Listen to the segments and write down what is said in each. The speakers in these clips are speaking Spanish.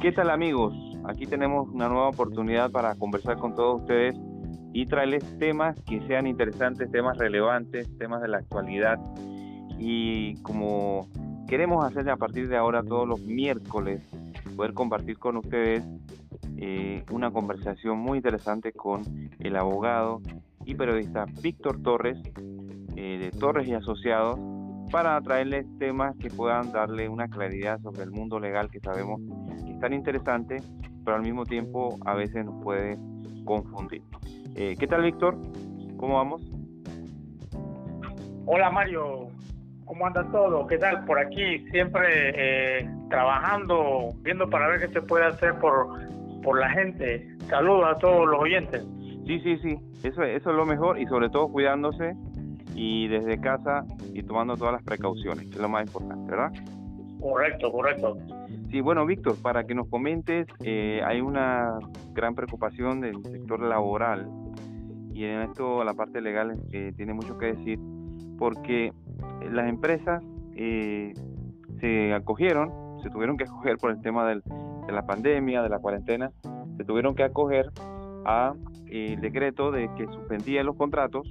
¿Qué tal amigos? Aquí tenemos una nueva oportunidad para conversar con todos ustedes y traerles temas que sean interesantes, temas relevantes, temas de la actualidad. Y como queremos hacer a partir de ahora todos los miércoles, poder compartir con ustedes eh, una conversación muy interesante con el abogado y periodista Víctor Torres, eh, de Torres y Asociados, para traerles temas que puedan darle una claridad sobre el mundo legal que sabemos tan interesante, pero al mismo tiempo a veces nos puede confundir. Eh, ¿Qué tal, Víctor? ¿Cómo vamos? Hola, Mario. ¿Cómo anda todo? ¿Qué tal? Por aquí siempre eh, trabajando, viendo para ver qué se puede hacer por, por la gente. Saludos a todos los oyentes. Sí, sí, sí. Eso, eso es lo mejor y sobre todo cuidándose y desde casa y tomando todas las precauciones, que es lo más importante, ¿verdad? Correcto, correcto. Sí, bueno, Víctor, para que nos comentes, eh, hay una gran preocupación del sector laboral y en esto la parte legal eh, tiene mucho que decir porque las empresas eh, se acogieron, se tuvieron que acoger por el tema de la pandemia, de la cuarentena, se tuvieron que acoger a el decreto de que suspendía los contratos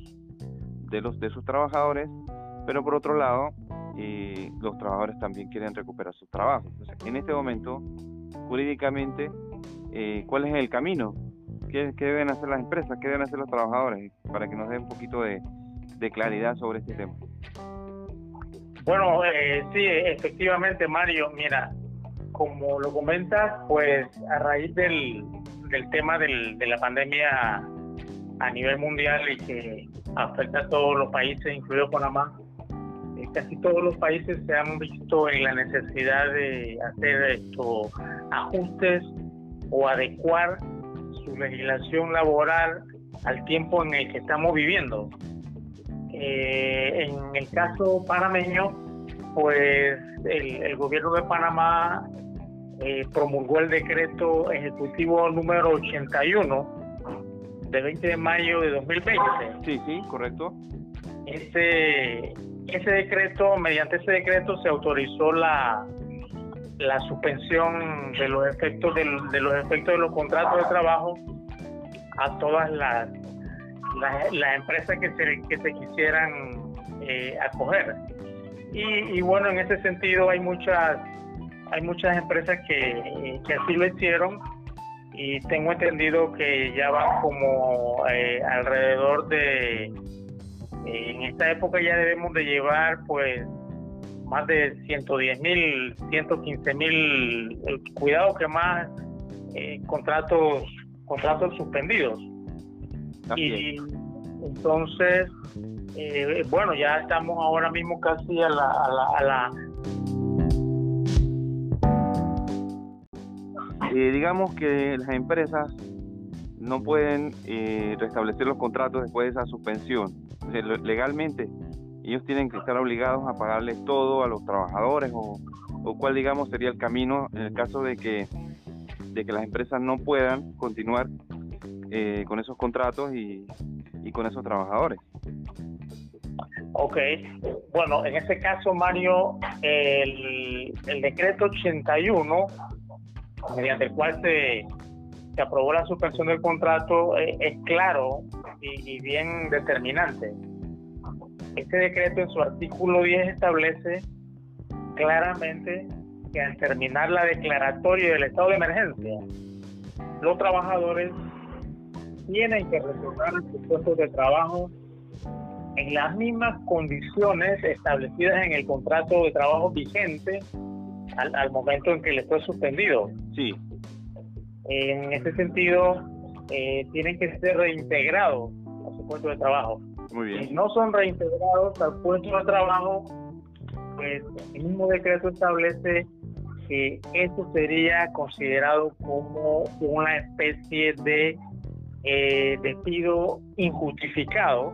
de los de sus trabajadores, pero por otro lado eh, los trabajadores también quieren recuperar sus trabajos. en este momento, jurídicamente, eh, ¿cuál es el camino? ¿Qué, deben hacer las empresas? ¿Qué deben hacer los trabajadores? Para que nos dé un poquito de, claridad sobre este tema. Bueno, eh, sí, efectivamente, Mario, mira, como lo comentas, pues a raíz del, del tema del, de la pandemia a nivel mundial y que afecta a todos los países, incluido Panamá. Eh, casi todos los países se han visto en la necesidad de hacer estos ajustes o adecuar su legislación laboral al tiempo en el que estamos viviendo. Eh, en el caso panameño, pues el, gobierno de Panamá eh, promulgó el decreto ejecutivo número 81 de 20 de mayo de 2020. Sí, sí, correcto. Ese, ese decreto, mediante ese decreto se autorizó la, la suspensión de los efectos de, los efectos de los contratos de trabajo a todas las las, empresas que se, que se quisieran eh, acoger. Y, bueno en ese sentido hay muchas hay muchas empresas que, que así lo hicieron y tengo entendido que ya van como eh, alrededor de, en esta época ya debemos de llevar pues más de 110 mil, 115 mil, cuidado que más eh, contratos, contratos suspendidos. y entonces, bueno, ya estamos ahora mismo casi a la, a la Eh, digamos que las empresas no pueden eh, restablecer los contratos después de esa suspensión. Legalmente, ellos tienen que estar obligados a pagarles todo a los trabajadores o, o cuál, digamos, sería el camino en el caso de que, de que las empresas no puedan continuar eh, con esos contratos y, y con esos trabajadores. Ok, bueno, en ese caso, Mario, el, el decreto 81 mediante el cual se, se aprobó la suspensión del contrato eh, es claro y, bien determinante. Este decreto en su artículo 10 establece claramente que al terminar la declaratoria del estado de emergencia, los trabajadores tienen que retornar a sus puestos de trabajo en las mismas condiciones establecidas en el contrato de trabajo vigente al, momento en que le fue suspendido. Sí. En ese sentido, eh, tienen que ser reintegrados a su puesto de trabajo. Muy bien. Si no son reintegrados al puesto de trabajo, pues el mismo decreto establece que eso sería considerado como una especie de eh, despido injustificado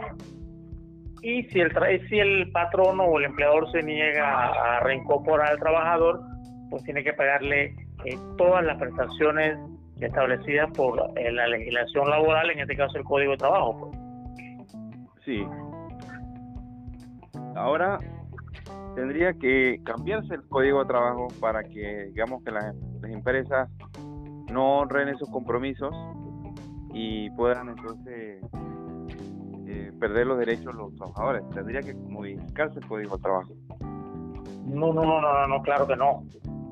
y si el, si el patrono o el empleador se niega a, reincorporar al trabajador, pues tiene que pagarle eh, todas las prestaciones establecidas por la legislación laboral, en este caso el Código de Trabajo. Pues. Sí. Ahora tendría que cambiarse el Código de Trabajo para que, digamos, que las, empresas no honren esos compromisos y puedan entonces eh, perder los derechos de los trabajadores. Tendría que modificarse el Código de Trabajo. No, no, no, no, no, claro que no.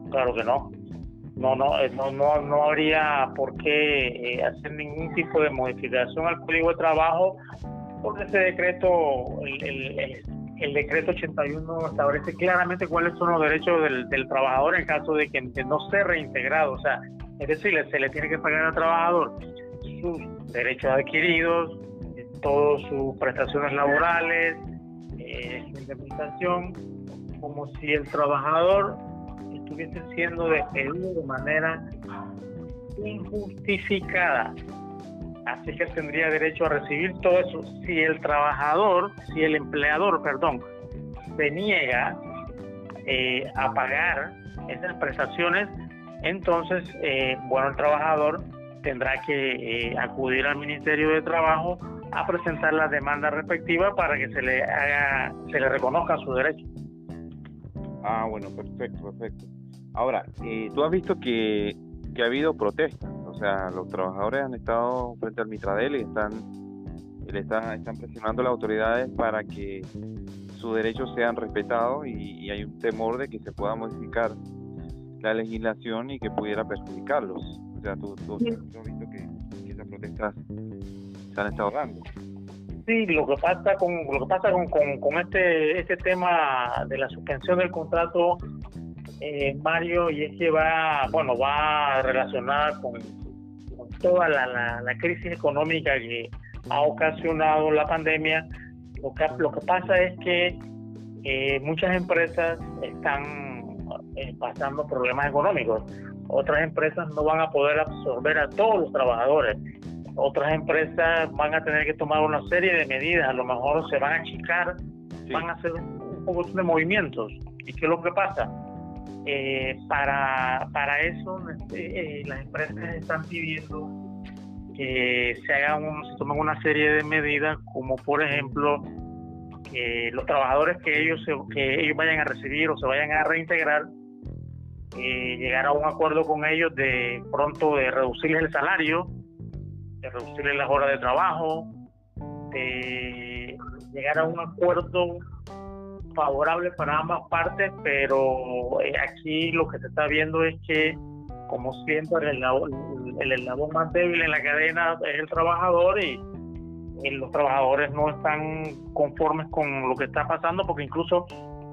Claro que no. No, no, eh, no, no, no habría por qué eh, hacer ningún tipo de modificación al Código de Trabajo, porque ese decreto, el, el, decreto 81 establece claramente cuáles son los derechos del, trabajador en caso de que, no sea reintegrado. O sea, es decir, se le tiene que pagar al trabajador sus derechos adquiridos, todas sus prestaciones laborales, eh, su indemnización, como si el trabajador estuviese siendo despedido de manera injustificada. Así que tendría derecho a recibir todo eso. Si el trabajador, si el empleador, perdón, se niega eh, a pagar esas prestaciones, entonces, eh, bueno, el trabajador tendrá que eh, acudir al Ministerio de Trabajo a presentar la demanda respectiva para que se le haga, se le reconozca su derecho. Ah, bueno, perfecto, perfecto. Ahora, eh, tú has visto que, ha habido protestas, o sea, los trabajadores han estado frente al Mitradel y están, le están, están presionando a las autoridades para que sus derechos sean respetados y, hay un temor de que se pueda modificar la legislación y que pudiera perjudicarlos. O sea, tú, tú, has visto que, que esas protestas se han estado dando. Sí, lo que pasa con lo que pasa con, con, este este tema de la suspensión del contrato, eh, Mario, y es que va, bueno, va relacionada con, toda la, la, crisis económica que ha ocasionado la pandemia. Lo que, lo que pasa es que eh, muchas empresas están eh, pasando problemas económicos. Otras empresas no van a poder absorber a todos los trabajadores otras empresas van a tener que tomar una serie de medidas, a lo mejor se van a achicar, van a hacer un poco de movimientos. ¿Y qué es lo que pasa? Eh, para, para eso eh, las empresas están pidiendo que se hagan un, se tomen una serie de medidas como por ejemplo que los trabajadores que ellos que ellos vayan a recibir o se vayan a reintegrar eh, llegar a un acuerdo con ellos de pronto de reducirles el salario de reducirle las horas de trabajo, de llegar a un acuerdo favorable para ambas partes, pero eh, aquí lo que se está viendo es que, como siempre, el eslabón, el eslabón más débil en la cadena es el trabajador y, los trabajadores no están conformes con lo que está pasando, porque incluso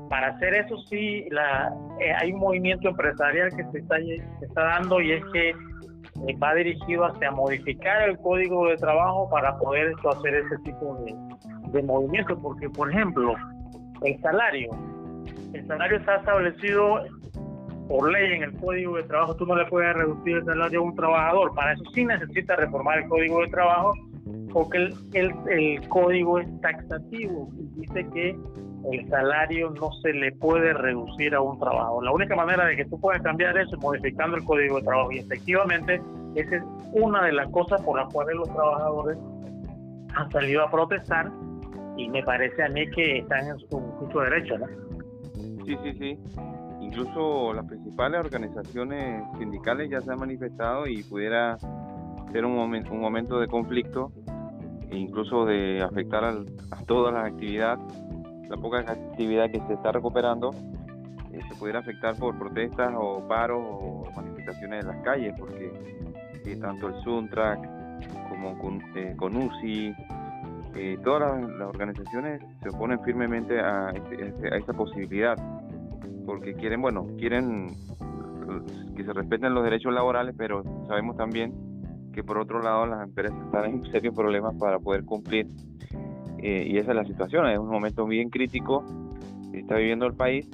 para hacer eso sí la, eh, hay un movimiento empresarial que se está, dando y es que eh, va dirigido hacia modificar el código de trabajo para poder hacer ese tipo de, de movimientos, porque por ejemplo, el salario, el salario está establecido por ley en el código de trabajo, tú no le puedes reducir el salario a un trabajador, para eso sí necesita reformar el código de trabajo, porque el, el, el código es taxativo. Y dice que el salario no se le puede reducir a un trabajo. La única manera de que tú puedas cambiar eso es modificando el código de trabajo. Y efectivamente esa es una de las cosas por las cuales los trabajadores han salido a protestar. Y me parece a mí que están en su justo derecho, ¿no? Sí, sí, sí. Incluso las principales organizaciones sindicales ya se han manifestado y pudiera ser un, momento, un momento de conflicto e incluso de afectar a todas las actividades la poca actividad que se está recuperando eh, se pudiera afectar por protestas o paros o manifestaciones en las calles, porque eh, tanto el Suntrack como con, eh, UCI, eh, todas las, organizaciones se oponen firmemente a, este, este, a esa posibilidad, porque quieren, bueno, quieren que se respeten los derechos laborales, pero sabemos también que por otro lado las empresas están en serios problemas para poder cumplir eh, y esa es la situación, es un momento bien crítico que está viviendo el país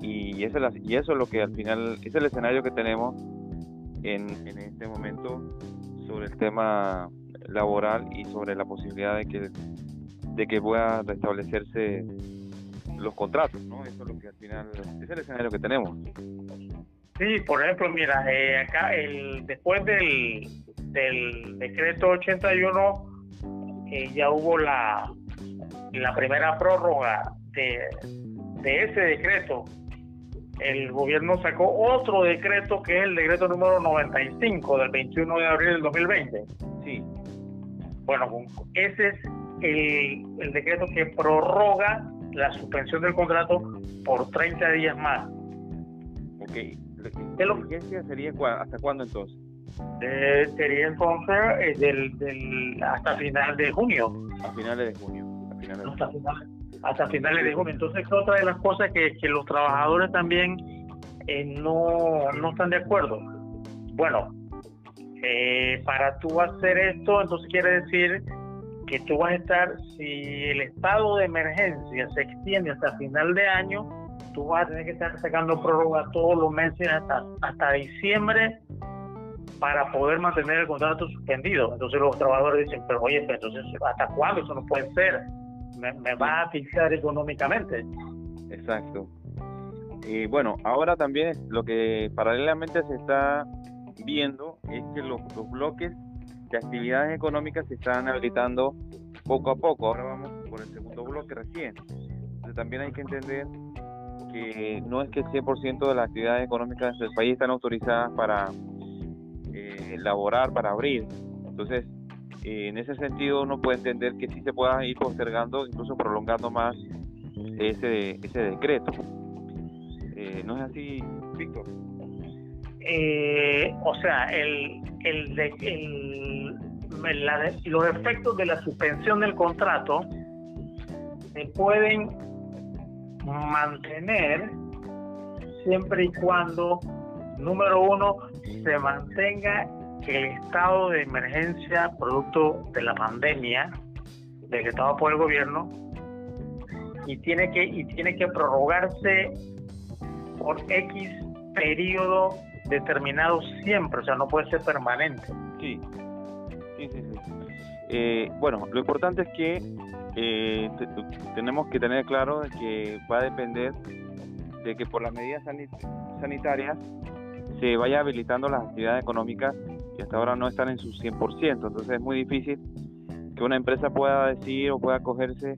y, esa es y eso es lo que al final, es el escenario que tenemos en, en este momento sobre el tema laboral y sobre la posibilidad de que, de que pueda restablecerse los contratos, ¿no? Eso es lo que al final, es el escenario que tenemos. Sí, por ejemplo, mira, eh, acá el, después del, del decreto 81 ya hubo la, la primera prórroga de, ese decreto el gobierno sacó otro decreto que es el decreto número 95 del 21 de abril del 2020. Sí. Bueno, ese es el, el decreto que prorroga la suspensión del contrato por 30 días más. Ok. ¿La vigencia sería hasta cuándo entonces? Eh, sería entonces eh, del, del, hasta final de junio. A finales de junio. hasta, finales, hasta finales de junio. Entonces, otra de las cosas que, que los trabajadores también eh, no, no están de acuerdo. Bueno, eh, para tú hacer esto, entonces quiere decir que tú vas a estar, si el estado de emergencia se extiende hasta final de año, tú vas a tener que estar sacando prórroga todos los meses hasta, hasta diciembre para poder mantener el contrato suspendido. Entonces los trabajadores dicen, pero oye, entonces, ¿hasta cuándo? Eso no puede ser. Me, me va a asfixiar económicamente. Exacto. Y bueno, ahora también lo que paralelamente se está viendo es que los, los bloques de actividades económicas se están habilitando poco a poco. Ahora vamos por el segundo bloque recién. Entonces también hay que entender que no es que el 100% de las actividades económicas del país están autorizadas para eh, laborar, para abrir. Entonces, eh, en ese sentido uno puede entender que sí se pueda ir postergando, incluso prolongando más ese, ese decreto. Eh, ¿No es así, Víctor? Eh, o sea, el, el, el, los efectos de la suspensión del contrato se pueden mantener siempre y cuando, número uno, se mantenga el estado de emergencia producto de la pandemia decretado por el gobierno y tiene que y tiene que prorrogarse por X periodo determinado siempre, o sea, no puede ser permanente. Sí, sí, sí. Eh, bueno, lo importante es que eh, tenemos que tener claro que va a depender de que por las medidas sanitarias se vaya habilitando las actividades económicas y hasta ahora no están en su 100%, entonces es muy difícil que una empresa pueda decir o pueda acogerse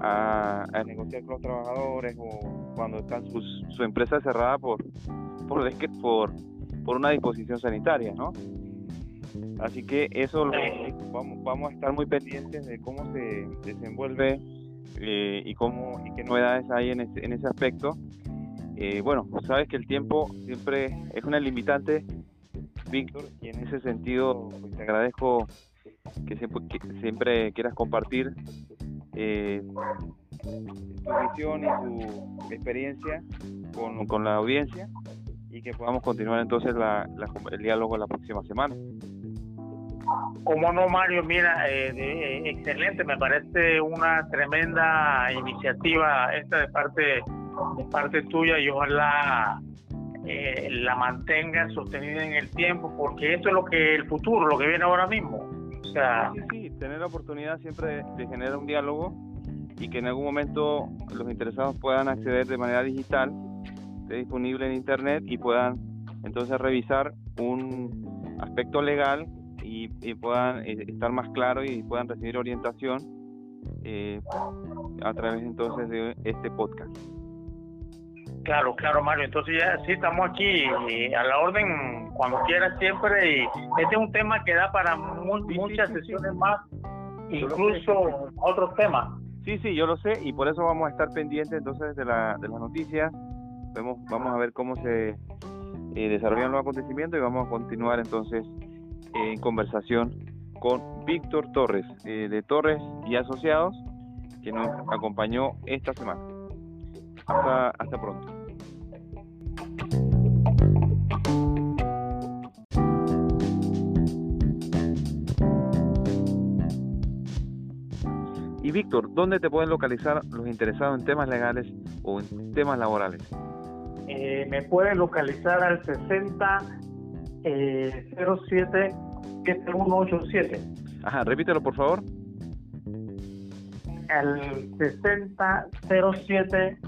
a, negociar con los trabajadores o cuando están sus, su empresa cerrada por por, por, por una disposición sanitaria, ¿no? Así que eso lo, vamos, vamos a estar muy pendientes de cómo se desenvuelve eh, y cómo y qué novedades hay en ese, en ese aspecto. Eh, bueno, sabes que el tiempo siempre es una limitante, Víctor, y en ese sentido pues, te agradezco que siempre, quieras compartir eh, tu visión y tu experiencia con, con la audiencia y que podamos continuar entonces la, el diálogo la próxima semana. Como no, Mario, mira, eh, eh, excelente, me parece una tremenda iniciativa esta de parte de parte tuya y ojalá eh, la mantenga sostenida en el tiempo, porque eso es lo que el futuro, lo que viene ahora mismo. O sea, sí, sí, tener la oportunidad siempre de generar un diálogo y que en algún momento los interesados puedan acceder de manera digital disponible en internet y puedan entonces revisar un aspecto legal y, puedan eh, estar más claros y puedan recibir orientación eh, a través entonces de este podcast. Claro, claro, Mario. Entonces ya sí estamos aquí a la orden cuando quieras siempre y este es un tema que da para muchas sesiones más, incluso otros temas. Sí, sí, yo lo sé y por eso vamos a estar pendientes entonces de, la, de las noticias vamos a ver cómo se eh, desarrollan los acontecimientos y vamos a continuar entonces en conversación con Víctor Torres eh, de Torres y Asociados que nos acompañó esta semana. Hasta, hasta pronto. Y Víctor, ¿dónde te pueden localizar los interesados en temas legales o en temas laborales? Eh, me pueden localizar al 60 eh, 07 7187. Ajá, repítelo por favor. Al 60 07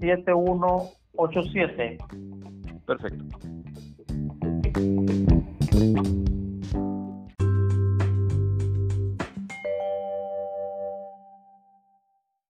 7187. Perfecto.